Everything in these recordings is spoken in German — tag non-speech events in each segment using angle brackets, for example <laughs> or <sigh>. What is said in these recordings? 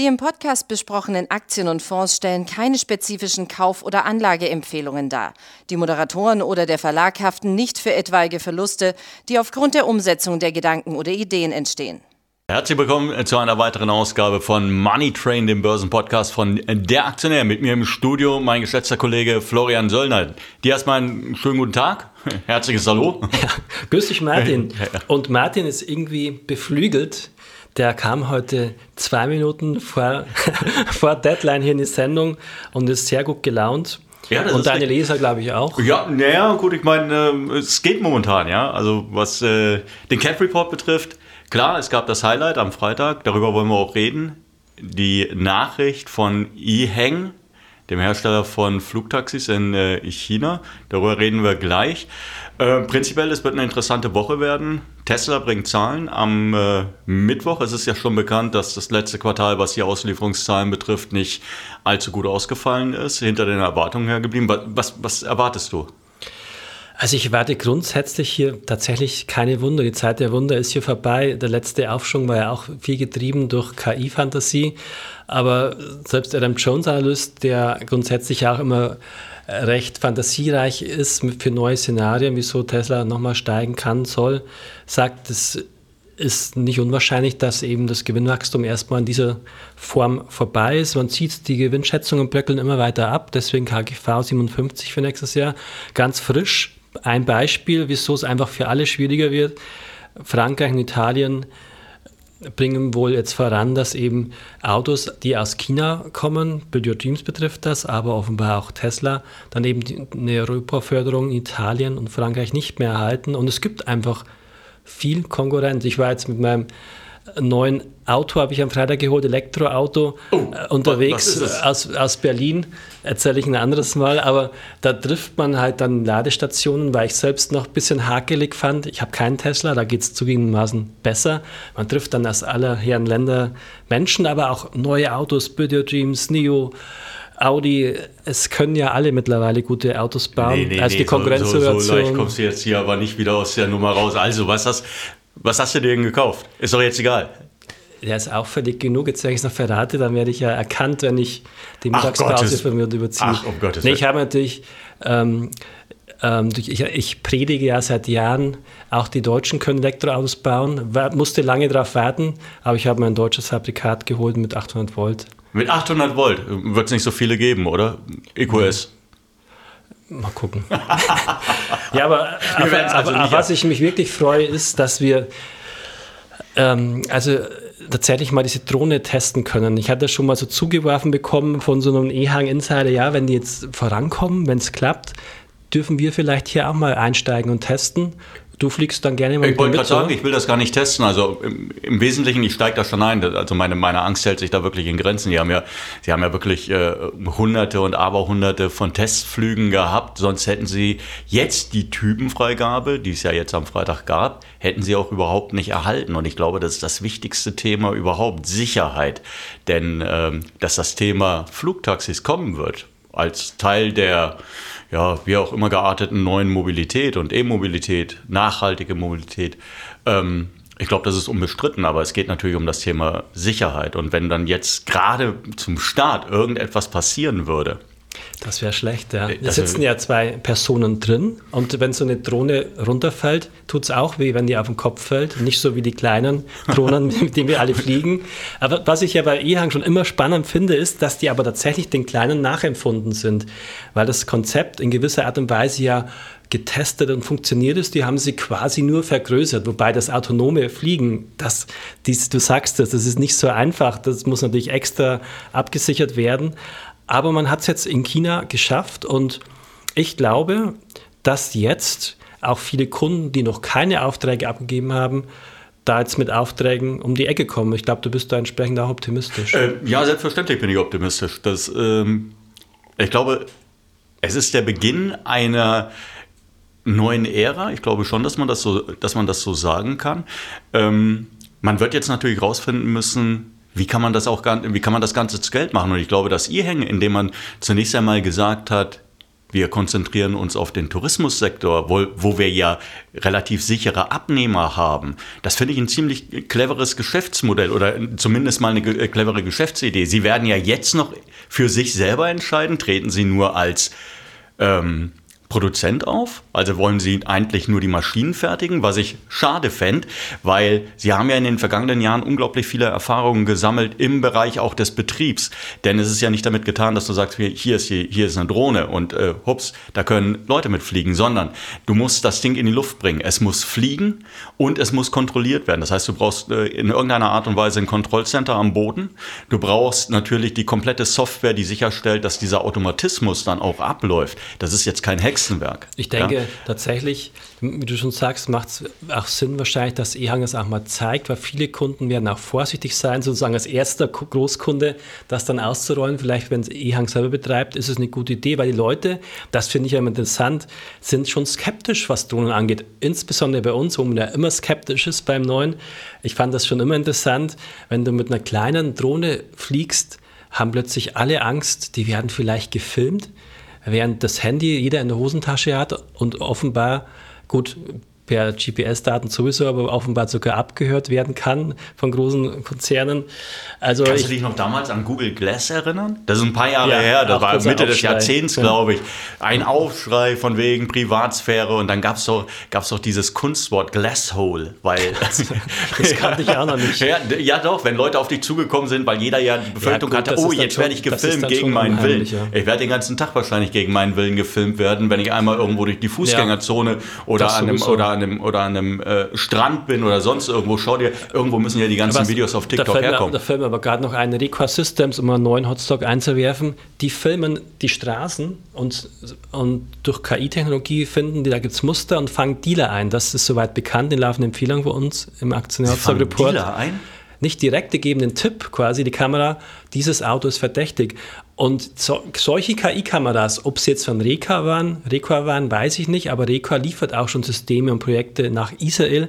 Die im Podcast besprochenen Aktien und Fonds stellen keine spezifischen Kauf- oder Anlageempfehlungen dar. Die Moderatoren oder der Verlag haften nicht für etwaige Verluste, die aufgrund der Umsetzung der Gedanken oder Ideen entstehen. Herzlich willkommen zu einer weiteren Ausgabe von Money Train, dem Börsenpodcast von Der Aktionär. Mit mir im Studio mein geschätzter Kollege Florian Söllner. Dir erstmal einen schönen guten Tag. <laughs> Herzliches Hallo. <laughs> Ja, grüß dich, Martin. <laughs> Und Martin ist irgendwie beflügelt der kam heute zwei Minuten vor, <laughs> vor Deadline hier in die Sendung und ist sehr gut gelaunt. Ja, und deine Leser, glaube ich, auch. Ja, naja, gut, ich meine, äh, es geht momentan, ja. Also was äh, den Cat Report betrifft, klar, es gab das Highlight am Freitag, darüber wollen wir auch reden. Die Nachricht von E-Hang, dem Hersteller von Flugtaxis in äh, China. Darüber reden wir gleich. Äh, prinzipiell, es wird eine interessante Woche werden. Tesla bringt Zahlen am äh, Mittwoch. Es ist ja schon bekannt, dass das letzte Quartal, was die Auslieferungszahlen betrifft, nicht allzu gut ausgefallen ist, hinter den Erwartungen hergeblieben. Was, was erwartest du? Also ich erwarte grundsätzlich hier tatsächlich keine Wunder. Die Zeit der Wunder ist hier vorbei. Der letzte Aufschwung war ja auch viel getrieben durch KI-Fantasie. Aber selbst Adam Jones Analyst, der grundsätzlich auch immer recht fantasiereich ist für neue Szenarien, wieso Tesla nochmal steigen kann, soll, sagt, es ist nicht unwahrscheinlich, dass eben das Gewinnwachstum erstmal in dieser Form vorbei ist. Man zieht die Gewinnschätzungen bröckeln immer weiter ab, deswegen KGV 57 für nächstes Jahr ganz frisch. Ein Beispiel, wieso es einfach für alle schwieriger wird. Frankreich und Italien bringen wohl jetzt voran, dass eben Autos, die aus China kommen, Your Dreams betrifft das, aber offenbar auch Tesla, dann eben eine Europaförderung in Italien und Frankreich nicht mehr erhalten. Und es gibt einfach viel Konkurrenz. Ich war jetzt mit meinem neuen Auto habe ich am Freitag geholt, Elektroauto, oh, äh, unterwegs aus, aus Berlin. Erzähle ich ein anderes Mal, aber da trifft man halt dann Ladestationen, weil ich selbst noch ein bisschen hakelig fand. Ich habe keinen Tesla, da geht es zugegebenermaßen besser. Man trifft dann aus aller Herren Länder Menschen, aber auch neue Autos, Video Dreams, NIO. Audi, es können ja alle mittlerweile gute Autos bauen. Nee, nee, also die Konkurrenzsituation. So, so, so leicht kommst du jetzt hier aber nicht wieder aus der Nummer raus. Also, was hast, was hast du dir denn gekauft? Ist doch jetzt egal. Der ist auffällig genug. Jetzt, wenn ich es noch verrate, dann werde ich ja erkannt, wenn ich die Mittagspause von mir überziehe. Ach, um Gottes Willen. Nee, ich habe natürlich, ähm, ähm, ich, ich, predige ja seit Jahren, auch die Deutschen können Elektroautos bauen. War, musste lange darauf warten, aber ich habe mir ein deutsches Fabrikat geholt mit 800 Volt. Mit 800 Volt wird es nicht so viele geben, oder? EQS. Mal gucken. <laughs> ja, aber, aber, also aber was ich mich wirklich freue, ist, dass wir ähm, also tatsächlich mal diese Drohne testen können. Ich hatte schon mal so zugeworfen bekommen von so einem E-Hang-Insider, ja, wenn die jetzt vorankommen, wenn es klappt, dürfen wir vielleicht hier auch mal einsteigen und testen. Du fliegst dann gerne mal Ich wollte gerade sagen, ich will das gar nicht testen. Also im, im Wesentlichen, ich steige da schon ein. Also meine, meine Angst hält sich da wirklich in Grenzen. Die haben ja, sie haben ja wirklich äh, hunderte und aberhunderte von Testflügen gehabt. Sonst hätten sie jetzt die Typenfreigabe, die es ja jetzt am Freitag gab, hätten sie auch überhaupt nicht erhalten. Und ich glaube, das ist das wichtigste Thema überhaupt, Sicherheit. Denn ähm, dass das Thema Flugtaxis kommen wird, als Teil der ja, wie auch immer gearteten neuen Mobilität und E-Mobilität, nachhaltige Mobilität. Ähm, ich glaube, das ist unbestritten, aber es geht natürlich um das Thema Sicherheit. Und wenn dann jetzt gerade zum Start irgendetwas passieren würde, das wäre schlecht, ja. Da sitzen ja zwei Personen drin und wenn so eine Drohne runterfällt, tut es auch weh, wenn die auf den Kopf fällt. Nicht so wie die kleinen Drohnen, <laughs> mit denen wir alle fliegen. Aber was ich ja bei EHang schon immer spannend finde, ist, dass die aber tatsächlich den kleinen nachempfunden sind, weil das Konzept in gewisser Art und Weise ja getestet und funktioniert ist, die haben sie quasi nur vergrößert, wobei das autonome Fliegen, das, dies, du sagst das, das ist nicht so einfach, das muss natürlich extra abgesichert werden, aber man hat es jetzt in China geschafft und ich glaube, dass jetzt auch viele Kunden, die noch keine Aufträge abgegeben haben, da jetzt mit Aufträgen um die Ecke kommen. Ich glaube, du bist da entsprechend auch optimistisch. Äh, ja, selbstverständlich bin ich optimistisch. Das, ähm, ich glaube, es ist der Beginn einer neuen Ära. Ich glaube schon, dass man das so, dass man das so sagen kann. Ähm, man wird jetzt natürlich rausfinden müssen, wie kann man das auch wie kann man das Ganze zu Geld machen? Und ich glaube, dass ihr hängen, indem man zunächst einmal gesagt hat, wir konzentrieren uns auf den Tourismussektor, wo, wo wir ja relativ sichere Abnehmer haben. Das finde ich ein ziemlich cleveres Geschäftsmodell oder zumindest mal eine äh, clevere Geschäftsidee. Sie werden ja jetzt noch für sich selber entscheiden, treten Sie nur als ähm, Produzent auf. Also wollen sie eigentlich nur die Maschinen fertigen, was ich schade fände, weil sie haben ja in den vergangenen Jahren unglaublich viele Erfahrungen gesammelt im Bereich auch des Betriebs. Denn es ist ja nicht damit getan, dass du sagst, hier ist, hier, hier ist eine Drohne und äh, hups, da können Leute mitfliegen, sondern du musst das Ding in die Luft bringen. Es muss fliegen und es muss kontrolliert werden. Das heißt, du brauchst äh, in irgendeiner Art und Weise ein Kontrollcenter am Boden. Du brauchst natürlich die komplette Software, die sicherstellt, dass dieser Automatismus dann auch abläuft. Das ist jetzt kein Hex Hexenwerk. Ich denke ja? tatsächlich, wie du schon sagst, macht es auch Sinn wahrscheinlich, dass Ehang es auch mal zeigt, weil viele Kunden werden auch vorsichtig sein, sozusagen als erster Großkunde das dann auszurollen. Vielleicht, wenn es Ehang selber betreibt, ist es eine gute Idee, weil die Leute, das finde ich ja interessant, sind schon skeptisch, was Drohnen angeht. Insbesondere bei uns, wo man ja immer skeptisch ist beim Neuen. Ich fand das schon immer interessant, wenn du mit einer kleinen Drohne fliegst, haben plötzlich alle Angst, die werden vielleicht gefilmt während das Handy jeder in der Hosentasche hat und offenbar, gut, per GPS-Daten sowieso, aber offenbar sogar abgehört werden kann von großen Konzernen. Also Kannst du dich noch damals an Google Glass erinnern? Das ist ein paar Jahre ja, her, das war Mitte des Jahrzehnts, glaube ich. Ein Aufschrei von wegen Privatsphäre und dann gab es doch, gab's doch dieses Kunstwort Glasshole, weil... <laughs> das <laughs> kannte ich auch noch nicht. Ja, ja, doch, wenn Leute auf dich zugekommen sind, weil jeder ja die Befürchtung ja, gut, hatte, oh, jetzt werde ich gefilmt gegen meinen Willen. Ich werde den ganzen Tag wahrscheinlich gegen meinen Willen gefilmt werden, wenn ich einmal irgendwo durch die Fußgängerzone oder an, einem, oder an einem, oder an einem äh, Strand bin oder sonst irgendwo, schau dir, irgendwo müssen ja die ganzen Was, Videos auf TikTok da herkommen. Mir, da fällt mir aber gerade noch ein, Requa Systems, um einen neuen Hotstock einzuwerfen, die filmen die Straßen und, und durch KI-Technologie finden die, da gibt es Muster und fangen Dealer ein. Das ist soweit bekannt, in laufenden Empfehlungen bei uns im Aktionär Report. Dealer ein? nicht direkt, die geben den Tipp quasi, die Kamera, dieses Auto ist verdächtig. Und so, solche KI-Kameras, ob sie jetzt von Reka waren, Reka waren, weiß ich nicht, aber Reka liefert auch schon Systeme und Projekte nach Israel.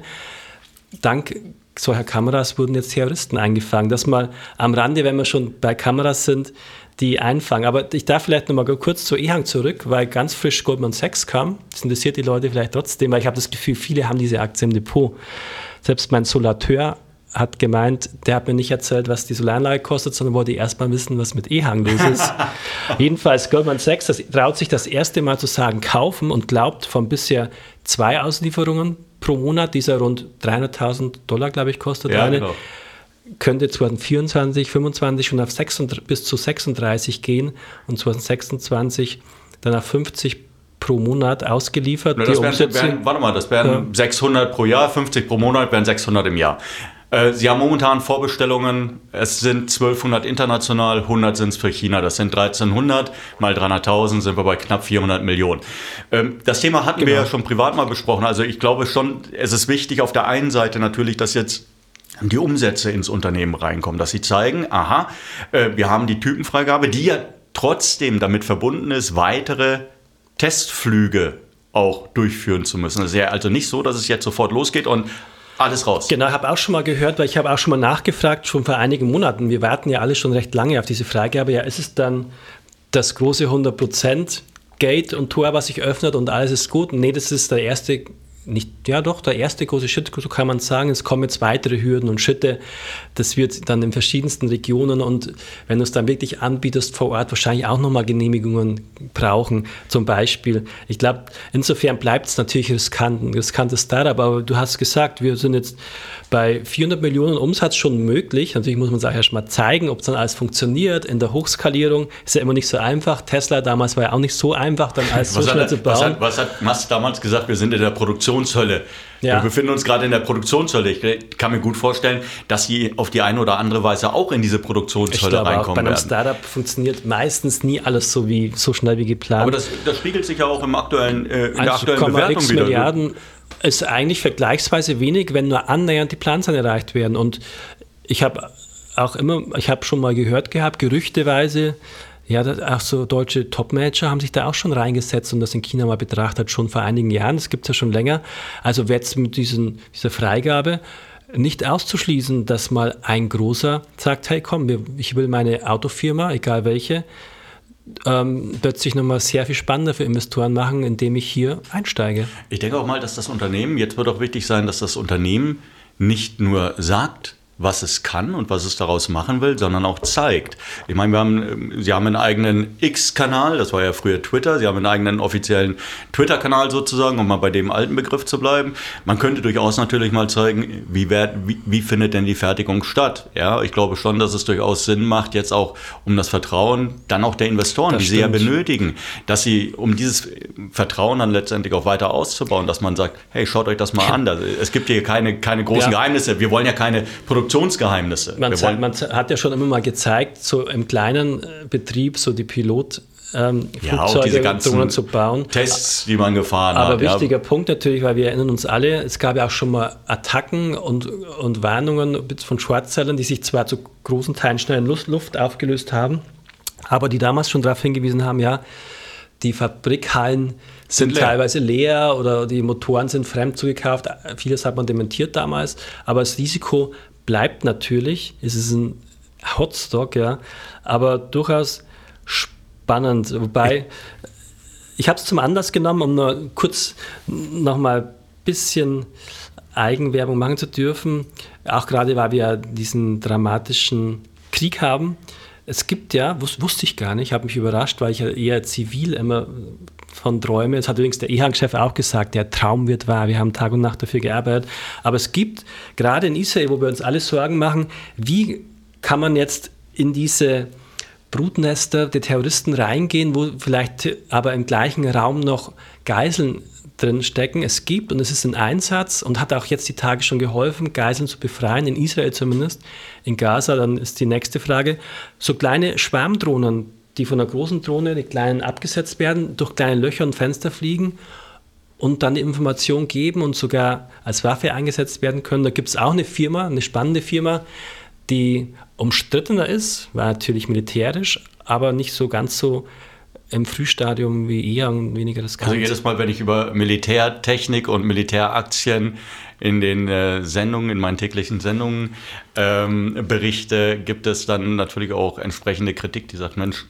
Dank solcher Kameras wurden jetzt Terroristen eingefangen. Das mal am Rande, wenn wir schon bei Kameras sind, die einfangen. Aber ich darf vielleicht noch mal kurz zu Ehang zurück, weil ganz frisch Goldman Sachs kam. Das interessiert die Leute vielleicht trotzdem, weil ich habe das Gefühl, viele haben diese Aktie im Depot. Selbst mein Solateur hat gemeint, der hat mir nicht erzählt, was die Solaranlage kostet, sondern wollte erstmal wissen, was mit E-Hang los ist. <laughs> Jedenfalls Goldman Sachs das, traut sich das erste Mal zu sagen, kaufen und glaubt von bisher zwei Auslieferungen pro Monat, dieser rund 300.000 Dollar, glaube ich, kostet ja, eine, genau. könnte 2024, 2025 schon auf 36, bis zu 36 gehen und 2026 dann auf 50 pro Monat ausgeliefert. Na, das wären, wären, warte mal, das wären ja. 600 pro Jahr, 50 pro Monat wären 600 im Jahr. Äh, Sie haben momentan Vorbestellungen. Es sind 1200 international, 100 sind es für China. Das sind 1300 mal 300.000 sind wir bei knapp 400 Millionen. Ähm, das Thema hatten genau. wir ja schon privat mal besprochen. Also ich glaube schon, es ist wichtig auf der einen Seite natürlich, dass jetzt die Umsätze ins Unternehmen reinkommen, dass sie zeigen, aha, äh, wir haben die Typenfreigabe, die ja trotzdem damit verbunden ist, weitere Testflüge auch durchführen zu müssen. Es ist ja also nicht so, dass es jetzt sofort losgeht und alles raus. Genau, ich habe auch schon mal gehört, weil ich habe auch schon mal nachgefragt, schon vor einigen Monaten. Wir warten ja alle schon recht lange auf diese Freigabe. Ja, ist es dann das große 100% Gate und Tor, was sich öffnet und alles ist gut? Nee, das ist der erste nicht, ja doch, der erste große Schritt, so kann man sagen. Es kommen jetzt weitere Hürden und Schritte. Das wird dann in verschiedensten Regionen und wenn du es dann wirklich anbietest vor Ort, wahrscheinlich auch nochmal Genehmigungen brauchen. Zum Beispiel, ich glaube, insofern bleibt es natürlich riskant, ein riskantes Startup, aber du hast gesagt, wir sind jetzt bei 400 Millionen Umsatz schon möglich. Natürlich muss man es auch erst mal zeigen, ob es dann alles funktioniert. In der Hochskalierung ist ja immer nicht so einfach. Tesla damals war ja auch nicht so einfach, dann alles so schnell zu bauen. Was hat, was hat Musk damals gesagt? Wir sind in der Produktionshölle. Ja. Wir befinden uns gerade in der Produktionshölle. Ich kann mir gut vorstellen, dass sie auf die eine oder andere Weise auch in diese Produktionshölle ich reinkommen auch bei einem werden. Startup funktioniert meistens nie alles so wie so schnell wie geplant. Aber das, das spiegelt sich ja auch im aktuellen, äh, in der aktuellen Bewertung wieder. Milliarden ist eigentlich vergleichsweise wenig, wenn nur annähernd die Planzahlen erreicht werden. Und ich habe auch immer, ich habe schon mal gehört gehabt, gerüchteweise, ja, auch so deutsche Top-Manager haben sich da auch schon reingesetzt und das in China mal betrachtet, schon vor einigen Jahren. Das gibt es ja schon länger. Also wird es mit diesen, dieser Freigabe nicht auszuschließen, dass mal ein großer sagt, hey komm, ich will meine Autofirma, egal welche, ähm, plötzlich nochmal sehr viel spannender für Investoren machen, indem ich hier einsteige. Ich denke auch mal, dass das Unternehmen, jetzt wird auch wichtig sein, dass das Unternehmen nicht nur sagt, was es kann und was es daraus machen will, sondern auch zeigt. Ich meine, wir haben, ähm, sie haben einen eigenen X-Kanal, das war ja früher Twitter, sie haben einen eigenen offiziellen Twitter-Kanal sozusagen, um mal bei dem alten Begriff zu bleiben. Man könnte durchaus natürlich mal zeigen, wie, wie, wie findet denn die Fertigung statt? Ja, ich glaube schon, dass es durchaus Sinn macht, jetzt auch um das Vertrauen dann auch der Investoren, das die stimmt. sie ja benötigen, dass sie, um dieses Vertrauen dann letztendlich auch weiter auszubauen, dass man sagt, hey, schaut euch das mal an. Es gibt hier keine, keine großen ja. Geheimnisse. Wir wollen ja keine Produktion Produktionsgeheimnisse. Man, zeigt, man, hat ja schon immer mal gezeigt, so im kleinen äh, Betrieb, so die Pilot. Ähm, ja, diese ganzen zu bauen. Tests, die man gefahren Aber hat. Aber wichtiger ja. Punkt natürlich, weil wir erinnern uns alle, es gab ja auch schon mal Attacken und, und Warnungen von Schwarzzellern, die sich zwar zu großen Teilen schnell in Luft, aufgelöst haben, aber die damals schon darauf hingewiesen haben, ja, die Fabrikhallen sind, sind teilweise leer oder die Motoren sind fremd zugekauft. Vieles hat man dementiert damals, aber das Risiko bleibt natürlich, es ist ein Hotstock, ja, aber durchaus spannend. Wobei, ich habe es zum Anlass genommen, um nur kurz nochmal ein bisschen Eigenwerbung machen zu dürfen, auch gerade weil wir diesen dramatischen Krieg haben. Es gibt ja, wusste ich gar nicht, habe mich überrascht, weil ich ja eher zivil immer von Träume. Das hat übrigens der EHAG-Chef auch gesagt, der Traum wird wahr. Wir haben Tag und Nacht dafür gearbeitet. Aber es gibt gerade in Israel, wo wir uns alle Sorgen machen, wie kann man jetzt in diese Brutnester der Terroristen reingehen, wo vielleicht aber im gleichen Raum noch Geiseln drin stecken. Es gibt, und es ist ein Einsatz und hat auch jetzt die Tage schon geholfen, Geiseln zu befreien, in Israel zumindest. In Gaza, dann ist die nächste Frage, so kleine Schwarmdrohnen, die von einer großen Drohne, die kleinen abgesetzt werden, durch kleine Löcher und Fenster fliegen und dann die Information geben und sogar als Waffe eingesetzt werden können. Da gibt es auch eine Firma, eine spannende Firma, die umstrittener ist, war natürlich militärisch, aber nicht so ganz so im Frühstadium wie eher und weniger das Ganze. Also jedes Mal, wenn ich über Militärtechnik und Militäraktien in den äh, Sendungen, in meinen täglichen Sendungen ähm, berichte, gibt es dann natürlich auch entsprechende Kritik, die sagt, Mensch,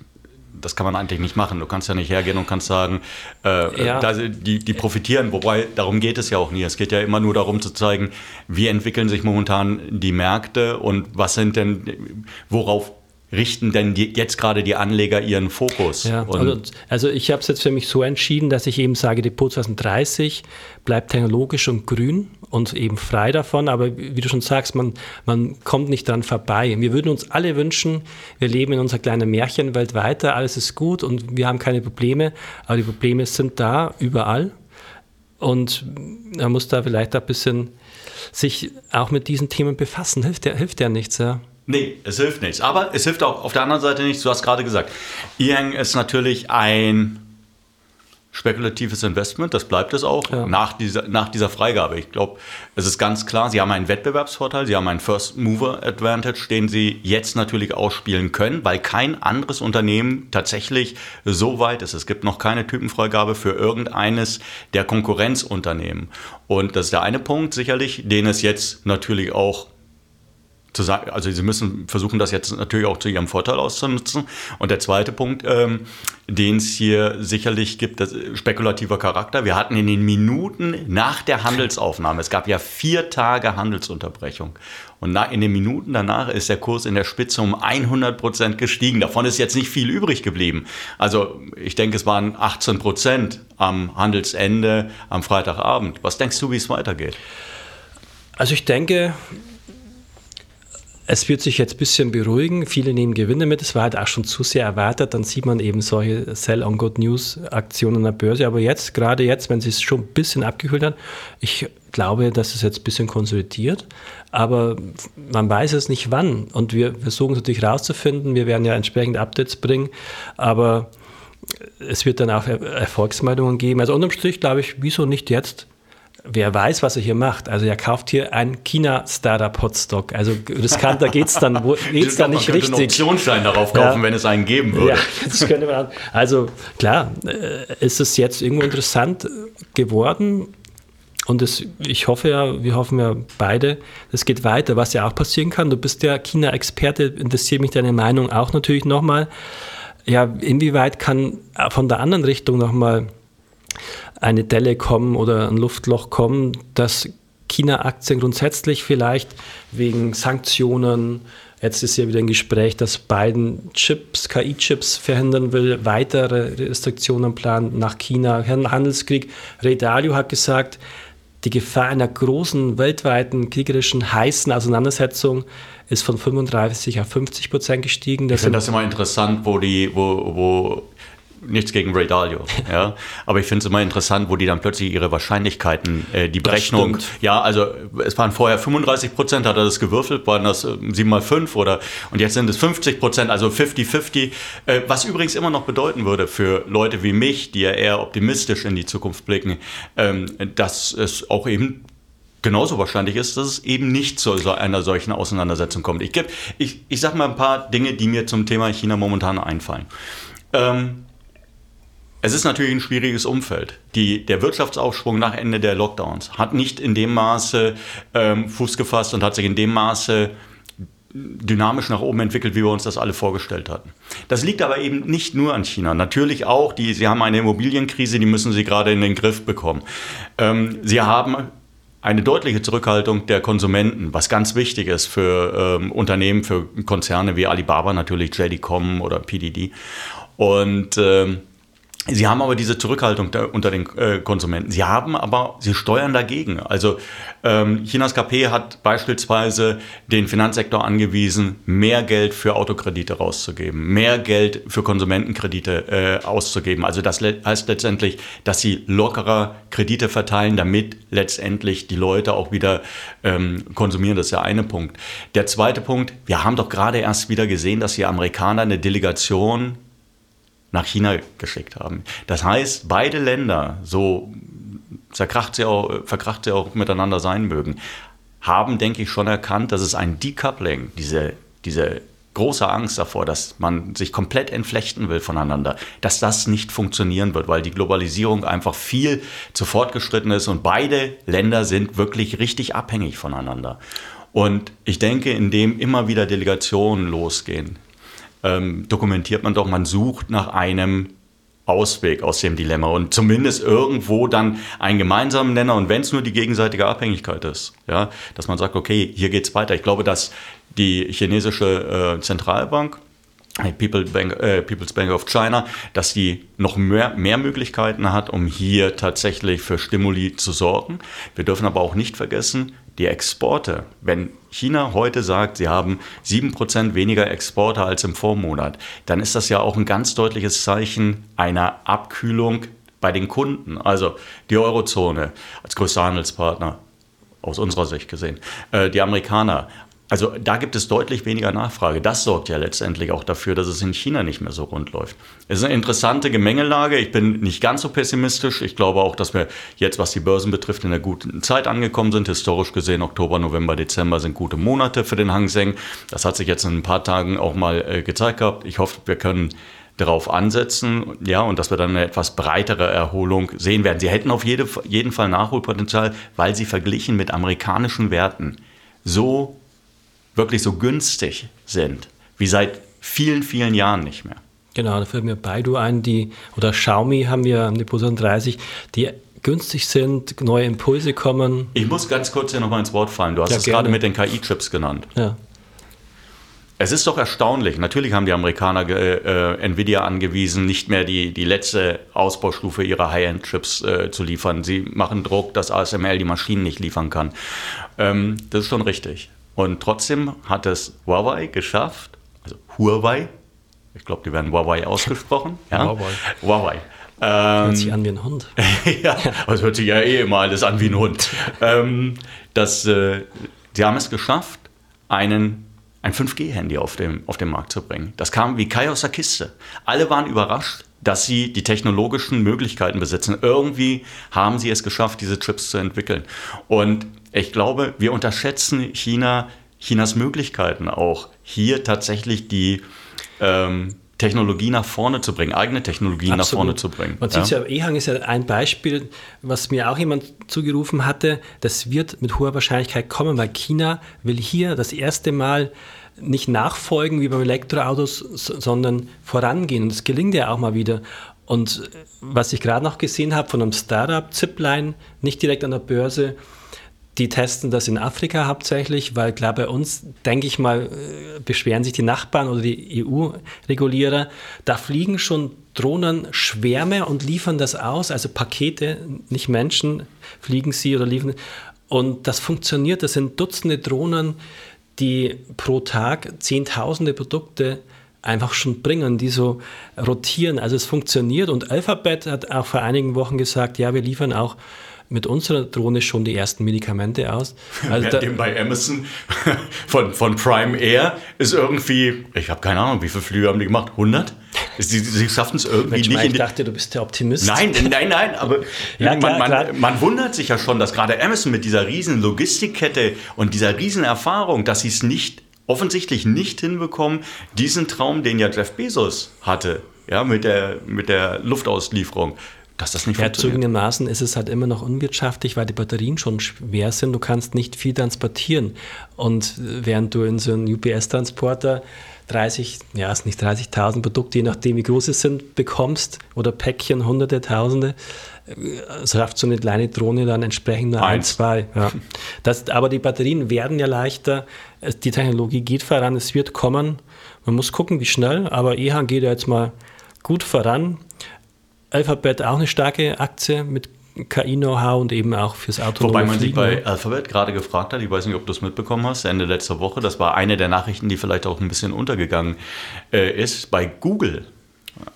das kann man eigentlich nicht machen. Du kannst ja nicht hergehen und kannst sagen, äh, ja. da, die, die profitieren. Wobei, darum geht es ja auch nie. Es geht ja immer nur darum zu zeigen, wie entwickeln sich momentan die Märkte und was sind denn, worauf richten denn die, jetzt gerade die Anleger ihren Fokus? Ja, also, also, ich habe es jetzt für mich so entschieden, dass ich eben sage, Depot 2030 bleibt technologisch und grün und eben frei davon. Aber wie du schon sagst, man, man kommt nicht dran vorbei. Wir würden uns alle wünschen, wir leben in unserer kleinen Märchenwelt weiter, alles ist gut und wir haben keine Probleme. Aber die Probleme sind da überall. Und man muss da vielleicht ein bisschen sich auch mit diesen Themen befassen. Hilft ja, hilft ja nichts. Ja. Nee, es hilft nichts. Aber es hilft auch auf der anderen Seite nichts. Du hast gerade gesagt, Yang ist natürlich ein spekulatives Investment, das bleibt es auch ja. nach, dieser, nach dieser Freigabe. Ich glaube, es ist ganz klar, sie haben einen Wettbewerbsvorteil, sie haben einen First Mover Advantage, den sie jetzt natürlich ausspielen können, weil kein anderes Unternehmen tatsächlich so weit ist. Es gibt noch keine Typenfreigabe für irgendeines der Konkurrenzunternehmen. Und das ist der eine Punkt sicherlich, den es jetzt natürlich auch zu sagen, also sie müssen versuchen, das jetzt natürlich auch zu ihrem Vorteil auszunutzen. Und der zweite Punkt, ähm, den es hier sicherlich gibt, das spekulativer Charakter. Wir hatten in den Minuten nach der Handelsaufnahme, es gab ja vier Tage Handelsunterbrechung. Und in den Minuten danach ist der Kurs in der Spitze um 100 Prozent gestiegen. Davon ist jetzt nicht viel übrig geblieben. Also ich denke, es waren 18 Prozent am Handelsende am Freitagabend. Was denkst du, wie es weitergeht? Also ich denke, es wird sich jetzt ein bisschen beruhigen. Viele nehmen Gewinne mit. Es war halt auch schon zu sehr erwartet. Dann sieht man eben solche Sell-on-Good-News-Aktionen an der Börse. Aber jetzt, gerade jetzt, wenn sie es schon ein bisschen abgekühlt hat, ich glaube, dass es jetzt ein bisschen konsolidiert. Aber man weiß es nicht wann. Und wir versuchen es natürlich rauszufinden. Wir werden ja entsprechend Updates bringen. Aber es wird dann auch Erfolgsmeldungen geben. Also unterm Strich glaube ich, wieso nicht jetzt? Wer weiß, was er hier macht. Also er kauft hier ein China-Startup-Hotstock. Also riskanter geht es dann, geht's dann <laughs> nicht richtig. einen Optionsschein darauf kaufen, ja. wenn es einen geben würde. Ja, <laughs> das könnte man. Also klar, äh, ist es jetzt irgendwo interessant geworden. Und das, ich hoffe ja, wir hoffen ja beide, es geht weiter. Was ja auch passieren kann, du bist ja China-Experte, interessiert mich deine Meinung auch natürlich nochmal. ja, inwieweit kann von der anderen Richtung nochmal eine Delle kommen oder ein Luftloch kommen, dass China-Aktien grundsätzlich vielleicht wegen Sanktionen, jetzt ist ja wieder ein Gespräch, dass Biden Chips, KI-Chips verhindern will, weitere Restriktionen planen nach China, Handelskrieg. Ray Dalio hat gesagt, die Gefahr einer großen weltweiten kriegerischen heißen Auseinandersetzung ist von 35 auf 50 Prozent gestiegen. Das ich finde das immer interessant, wo die, wo, wo nichts gegen Ray Dalio, ja. Aber ich finde es immer interessant, wo die dann plötzlich ihre Wahrscheinlichkeiten, äh, die Berechnung, ja, also es waren vorher 35 Prozent, hat er das gewürfelt, waren das äh, 7 mal 5 oder, und jetzt sind es 50 Prozent, also 50-50, äh, was übrigens immer noch bedeuten würde für Leute wie mich, die ja eher optimistisch in die Zukunft blicken, ähm, dass es auch eben genauso wahrscheinlich ist, dass es eben nicht zu einer solchen Auseinandersetzung kommt. Ich, ich, ich sage mal ein paar Dinge, die mir zum Thema China momentan einfallen. Ähm, es ist natürlich ein schwieriges Umfeld. Die, der Wirtschaftsaufschwung nach Ende der Lockdowns hat nicht in dem Maße ähm, Fuß gefasst und hat sich in dem Maße dynamisch nach oben entwickelt, wie wir uns das alle vorgestellt hatten. Das liegt aber eben nicht nur an China. Natürlich auch, die, sie haben eine Immobilienkrise, die müssen sie gerade in den Griff bekommen. Ähm, sie haben eine deutliche Zurückhaltung der Konsumenten, was ganz wichtig ist für ähm, Unternehmen, für Konzerne wie Alibaba natürlich, JD.com oder PDD. Und ähm, Sie haben aber diese Zurückhaltung unter den äh, Konsumenten. Sie haben aber, sie steuern dagegen. Also ähm, Chinas KP hat beispielsweise den Finanzsektor angewiesen, mehr Geld für Autokredite rauszugeben, mehr Geld für Konsumentenkredite äh, auszugeben. Also das heißt letztendlich, dass sie lockerer Kredite verteilen, damit letztendlich die Leute auch wieder ähm, konsumieren. Das ist der eine Punkt. Der zweite Punkt, wir haben doch gerade erst wieder gesehen, dass die Amerikaner eine Delegation nach China geschickt haben. Das heißt, beide Länder, so zerkracht sie auch, verkracht sie auch miteinander sein mögen, haben, denke ich, schon erkannt, dass es ein Decoupling, diese, diese große Angst davor, dass man sich komplett entflechten will voneinander, dass das nicht funktionieren wird, weil die Globalisierung einfach viel zu fortgeschritten ist und beide Länder sind wirklich richtig abhängig voneinander. Und ich denke, indem immer wieder Delegationen losgehen, ähm, dokumentiert man doch, man sucht nach einem Ausweg aus dem Dilemma und zumindest irgendwo dann einen gemeinsamen Nenner und wenn es nur die gegenseitige Abhängigkeit ist, ja, dass man sagt, okay, hier geht es weiter. Ich glaube, dass die chinesische äh, Zentralbank People Bank, äh, People's Bank of China, dass die noch mehr, mehr Möglichkeiten hat, um hier tatsächlich für Stimuli zu sorgen. Wir dürfen aber auch nicht vergessen, die Exporte. Wenn China heute sagt, sie haben 7% weniger Exporte als im Vormonat, dann ist das ja auch ein ganz deutliches Zeichen einer Abkühlung bei den Kunden. Also die Eurozone als größter Handelspartner aus unserer Sicht gesehen, äh, die Amerikaner also da gibt es deutlich weniger Nachfrage. Das sorgt ja letztendlich auch dafür, dass es in China nicht mehr so rund läuft. Es ist eine interessante Gemengelage. Ich bin nicht ganz so pessimistisch. Ich glaube auch, dass wir jetzt, was die Börsen betrifft, in einer guten Zeit angekommen sind. Historisch gesehen, Oktober, November, Dezember sind gute Monate für den Hang Seng. Das hat sich jetzt in ein paar Tagen auch mal äh, gezeigt gehabt. Ich hoffe, wir können darauf ansetzen, ja, und dass wir dann eine etwas breitere Erholung sehen werden. Sie hätten auf jede, jeden Fall Nachholpotenzial, weil sie verglichen mit amerikanischen Werten so wirklich so günstig sind, wie seit vielen, vielen Jahren nicht mehr. Genau, da fällt mir Baidu ein, die, oder Xiaomi haben wir an die Position 30, die günstig sind, neue Impulse kommen. Ich muss ganz kurz hier nochmal ins Wort fallen. Du hast ja, es gerade mit den KI-Chips genannt. Ja. Es ist doch erstaunlich. Natürlich haben die Amerikaner äh, Nvidia angewiesen, nicht mehr die, die letzte Ausbaustufe ihrer High-End-Chips äh, zu liefern. Sie machen Druck, dass ASML die Maschinen nicht liefern kann. Ähm, das ist schon richtig. Und trotzdem hat es Huawei geschafft, also Huawei, ich glaube, die werden Huawei <laughs> ausgesprochen. Ja? Huawei. Huawei. Ähm, hört sich an wie ein Hund. <laughs> ja, das hört sich ja eh immer alles an wie ein Hund. <laughs> ähm, das, äh, sie haben es geschafft, einen, ein 5G-Handy auf, dem, auf den Markt zu bringen. Das kam wie Kai aus der Kiste. Alle waren überrascht, dass sie die technologischen Möglichkeiten besitzen. Irgendwie haben sie es geschafft, diese Chips zu entwickeln. Und ich glaube, wir unterschätzen China, Chinas Möglichkeiten auch, hier tatsächlich die ähm, Technologie nach vorne zu bringen, eigene Technologien nach vorne zu bringen. Man sieht ja, Ehang ist ja ein Beispiel, was mir auch jemand zugerufen hatte, das wird mit hoher Wahrscheinlichkeit kommen, weil China will hier das erste Mal nicht nachfolgen wie beim Elektroautos, sondern vorangehen. Und das gelingt ja auch mal wieder. Und was ich gerade noch gesehen habe von einem Startup, Zipline, nicht direkt an der Börse, die testen das in Afrika hauptsächlich, weil klar bei uns, denke ich mal, äh, beschweren sich die Nachbarn oder die EU-Regulierer. Da fliegen schon Drohnen Schwärme und liefern das aus, also Pakete, nicht Menschen, fliegen sie oder liefern. Und das funktioniert, das sind Dutzende Drohnen, die pro Tag Zehntausende Produkte einfach schon bringen, die so rotieren. Also es funktioniert und Alphabet hat auch vor einigen Wochen gesagt, ja, wir liefern auch mit unserer Drohne schon die ersten Medikamente aus. Also Währenddem bei Amazon <laughs> von, von Prime Air ist irgendwie, ich habe keine Ahnung, wie viele Flüge haben die gemacht? 100? Sie, sie schaffen es irgendwie Mensch, nicht. Ich dachte, du bist der Optimist. Nein, nein, nein, aber <laughs> ja, klar, man, man, man, wundert sich ja schon, dass gerade Amazon mit dieser riesen Logistikkette und dieser riesen Erfahrung, dass sie es nicht offensichtlich nicht hinbekommen, diesen Traum, den ja Jeff Bezos hatte, ja, mit der, mit der Luftauslieferung, dass das nicht. Zugegebenermaßen ist es halt immer noch unwirtschaftlich, weil die Batterien schon schwer sind. Du kannst nicht viel transportieren. Und während du in so einem UPS-Transporter 30, ja, es nicht 30.000 Produkte, je nachdem wie groß sie sind, bekommst oder Päckchen, Hunderte, Tausende, äh, schafft so eine kleine Drohne dann entsprechend nur ein, zwei. Ja. Das, aber die Batterien werden ja leichter, die Technologie geht voran, es wird kommen. Man muss gucken, wie schnell, aber EHA geht ja jetzt mal gut voran. Alphabet auch eine starke Aktie mit KI-Know-how und eben auch fürs Auto. Wobei man sich bei Alphabet gerade gefragt hat, ich weiß nicht, ob du es mitbekommen hast, Ende letzter Woche, das war eine der Nachrichten, die vielleicht auch ein bisschen untergegangen äh, ist, bei Google.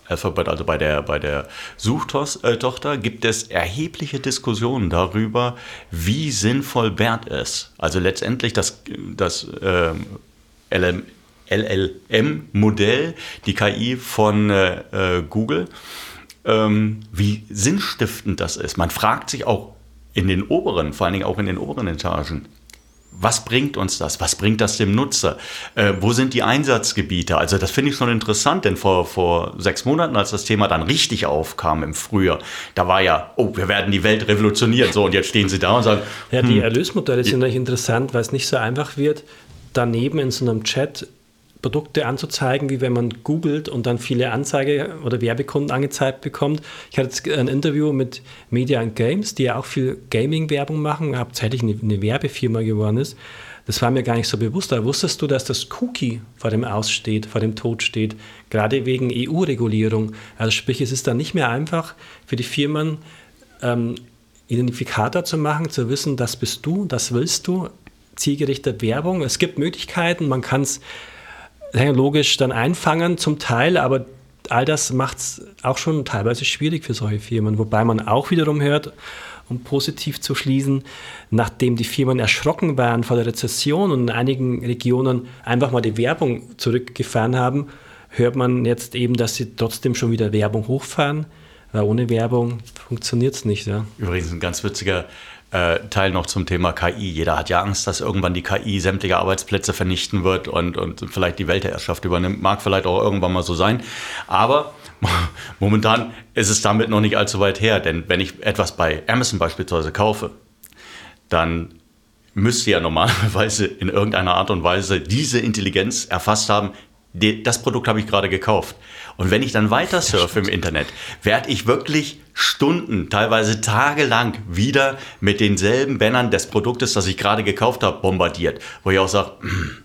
Alphabet, also bei der, bei der Suchtochter, gibt es erhebliche Diskussionen darüber, wie sinnvoll BERT ist. Also letztendlich das, das äh, LLM-Modell, die KI von äh, äh Google ähm, wie sinnstiftend das ist. Man fragt sich auch in den oberen, vor allen Dingen auch in den oberen Etagen, was bringt uns das? Was bringt das dem Nutzer? Äh, wo sind die Einsatzgebiete? Also das finde ich schon interessant, denn vor, vor sechs Monaten, als das Thema dann richtig aufkam im Frühjahr, da war ja, oh, wir werden die Welt revolutionieren. So, und jetzt stehen sie da und sagen. Ja, die hm, Erlösmodelle sind natürlich interessant, weil es nicht so einfach wird, daneben in so einem Chat Produkte anzuzeigen, wie wenn man googelt und dann viele Anzeige- oder Werbekunden angezeigt bekommt. Ich hatte jetzt ein Interview mit Media and Games, die ja auch viel Gaming-Werbung machen, hauptsächlich eine, eine Werbefirma geworden ist. Das war mir gar nicht so bewusst. Da wusstest du, dass das Cookie vor dem Aussteht, vor dem Tod steht, gerade wegen EU-Regulierung. Also sprich, es ist dann nicht mehr einfach für die Firmen, ähm, Identifikator zu machen, zu wissen, das bist du, das willst du, zielgerichtete Werbung. Es gibt Möglichkeiten, man kann es technologisch dann einfangen zum Teil, aber all das macht es auch schon teilweise schwierig für solche Firmen. Wobei man auch wiederum hört, um positiv zu schließen, nachdem die Firmen erschrocken waren vor der Rezession und in einigen Regionen einfach mal die Werbung zurückgefahren haben, hört man jetzt eben, dass sie trotzdem schon wieder Werbung hochfahren. Weil ohne Werbung funktioniert es nicht. Ja. Übrigens ein ganz witziger äh, Teil noch zum Thema KI. Jeder hat ja Angst, dass irgendwann die KI sämtliche Arbeitsplätze vernichten wird und, und vielleicht die Weltherrschaft übernimmt. Mag vielleicht auch irgendwann mal so sein. Aber <laughs> momentan ist es damit noch nicht allzu weit her. Denn wenn ich etwas bei Amazon beispielsweise kaufe, dann müsste ja normalerweise in irgendeiner Art und Weise diese Intelligenz erfasst haben, das Produkt habe ich gerade gekauft. Und wenn ich dann weiter surfe im Internet, werde ich wirklich Stunden, teilweise tagelang wieder mit denselben Bannern des Produktes, das ich gerade gekauft habe, bombardiert. Wo ich auch sage, hm,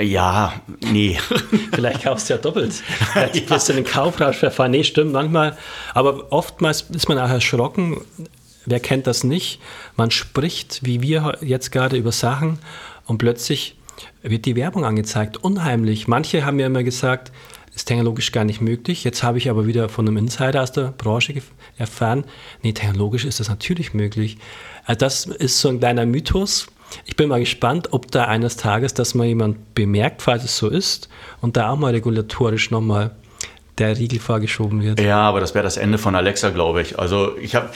ja, nee. <laughs> Vielleicht kaufst du ja doppelt. Vielleicht <laughs> ja. wirst du den Kaufrausch verfahren. Nee, stimmt, manchmal. Aber oftmals ist man auch erschrocken. Wer kennt das nicht? Man spricht, wie wir jetzt gerade, über Sachen und plötzlich wird die Werbung angezeigt. Unheimlich. Manche haben mir immer gesagt, ist technologisch gar nicht möglich. Jetzt habe ich aber wieder von einem Insider aus der Branche erfahren, nee, technologisch ist das natürlich möglich. Also das ist so ein kleiner Mythos. Ich bin mal gespannt, ob da eines Tages das mal jemand bemerkt, falls es so ist, und da auch mal regulatorisch nochmal der Riegel vorgeschoben wird. Ja, aber das wäre das Ende von Alexa, glaube ich. Also ich habe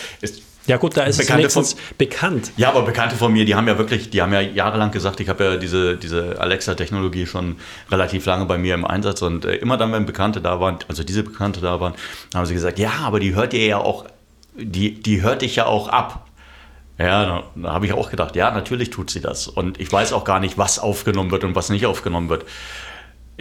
ja gut, da ist Bekannte es wenigstens von, bekannt. Ja, aber Bekannte von mir, die haben ja wirklich, die haben ja jahrelang gesagt, ich habe ja diese, diese Alexa-Technologie schon relativ lange bei mir im Einsatz und äh, immer dann, wenn Bekannte da waren, also diese Bekannte da waren, haben sie gesagt, ja, aber die hört ihr ja auch, die, die hört dich ja auch ab. Ja, da, da habe ich auch gedacht, ja, natürlich tut sie das. Und ich weiß auch gar nicht, was aufgenommen wird und was nicht aufgenommen wird.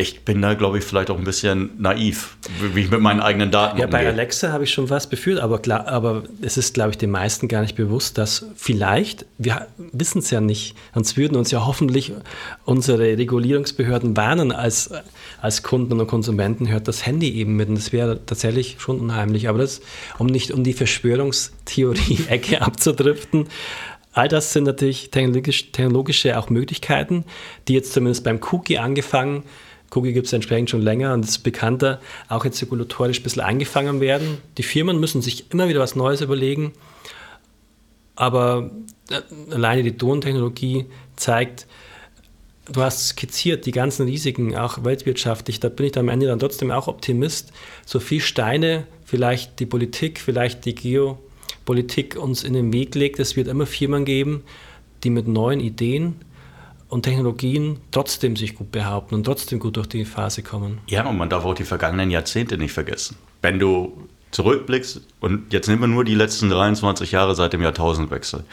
Ich bin da, glaube ich, vielleicht auch ein bisschen naiv, wie ich mit meinen eigenen Daten Ja, umgehe. bei Alexa habe ich schon was befühlt, aber, klar, aber es ist, glaube ich, den meisten gar nicht bewusst, dass vielleicht, wir wissen es ja nicht, sonst würden uns ja hoffentlich unsere Regulierungsbehörden warnen, als, als Kunden und Konsumenten hört das Handy eben mit. Und das wäre tatsächlich schon unheimlich. Aber das, um nicht um die Verschwörungstheorie-Ecke <laughs> abzudriften, All das sind natürlich technologisch, technologische auch Möglichkeiten, die jetzt zumindest beim Cookie angefangen Cookie gibt es entsprechend schon länger und ist bekannter, auch jetzt regulatorisch ein bisschen eingefangen werden. Die Firmen müssen sich immer wieder was Neues überlegen, aber äh, alleine die Tontechnologie zeigt, du hast skizziert die ganzen Risiken, auch weltwirtschaftlich, da bin ich am Ende dann trotzdem auch Optimist. So viel Steine vielleicht die Politik, vielleicht die Geopolitik uns in den Weg legt, es wird immer Firmen geben, die mit neuen Ideen und Technologien trotzdem sich gut behaupten und trotzdem gut durch die Phase kommen. Ja, und man darf auch die vergangenen Jahrzehnte nicht vergessen. Wenn du zurückblickst, und jetzt nehmen wir nur die letzten 23 Jahre seit dem Jahrtausendwechsel,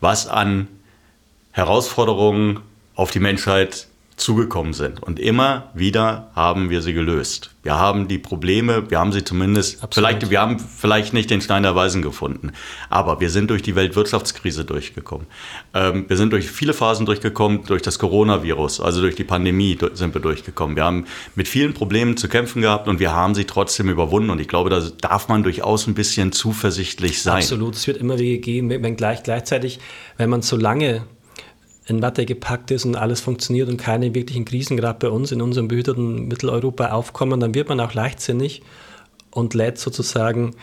was an Herausforderungen auf die Menschheit zugekommen sind. Und immer wieder haben wir sie gelöst. Wir haben die Probleme, wir haben sie zumindest, Absolut. vielleicht, wir haben vielleicht nicht den Stein der Weisen gefunden, aber wir sind durch die Weltwirtschaftskrise durchgekommen. Ähm, wir sind durch viele Phasen durchgekommen, durch das Coronavirus, also durch die Pandemie sind wir durchgekommen. Wir haben mit vielen Problemen zu kämpfen gehabt und wir haben sie trotzdem überwunden. Und ich glaube, da darf man durchaus ein bisschen zuversichtlich sein. Absolut, es wird immer Wege geben, wenn gleich gleichzeitig, wenn man so lange in Watte gepackt ist und alles funktioniert und keine wirklichen Krisen gerade bei uns in unserem behüteten Mitteleuropa aufkommen, dann wird man auch leichtsinnig und lädt sozusagen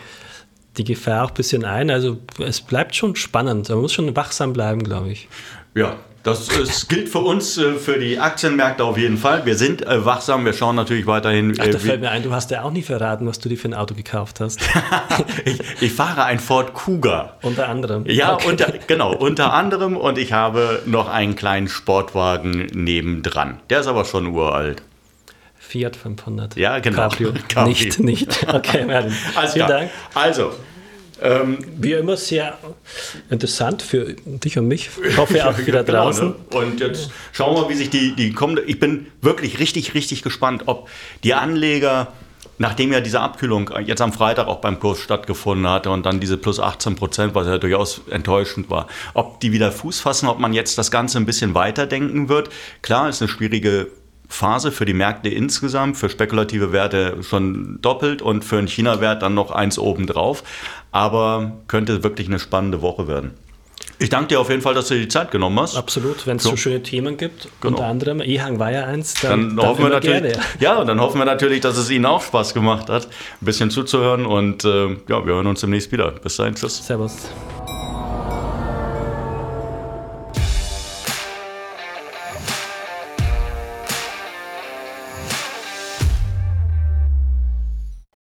die Gefahr auch ein bisschen ein. Also es bleibt schon spannend. Man muss schon wachsam bleiben, glaube ich. Ja, das, das, gilt für uns, äh, für die Aktienmärkte auf jeden Fall. Wir sind äh, wachsam, wir schauen natürlich weiterhin. Ach, da äh, fällt mir ein, du hast ja auch nie verraten, was du dir für ein Auto gekauft hast. <laughs> ich, ich, fahre ein Ford Kuga. Unter anderem. Ja, okay. unter, genau, unter anderem. Und ich habe noch einen kleinen Sportwagen nebendran. Der ist aber schon uralt. Fiat 500. Ja, genau. Cabrio. <laughs> Cabrio. Nicht, nicht. Okay, Merlin. Vielen klar. Dank. Also, ähm, Wie immer sehr interessant für dich und mich. Ich hoffe <laughs> auch wieder genau, draußen. Ne? Und jetzt schauen wir, wie sich die, die kommende. Ich bin wirklich richtig, richtig gespannt, ob die Anleger nachdem ja diese Abkühlung jetzt am Freitag auch beim Kurs stattgefunden hatte und dann diese plus 18 Prozent, was ja durchaus enttäuschend war, ob die wieder Fuß fassen, ob man jetzt das Ganze ein bisschen weiterdenken wird. Klar, ist eine schwierige Phase für die Märkte insgesamt, für spekulative Werte schon doppelt und für einen China-Wert dann noch eins obendrauf. Aber könnte wirklich eine spannende Woche werden. Ich danke dir auf jeden Fall, dass du dir die Zeit genommen hast. Absolut, wenn es so. so. schöne Themen gibt, genau. unter anderem Ehang war ja eins, dann, dann hoffen wir natürlich, gerne. <laughs> ja, dann hoffen wir natürlich, dass es Ihnen auch Spaß gemacht hat, ein bisschen zuzuhören und äh, ja, wir hören uns demnächst wieder. Bis dahin, tschüss. Servus.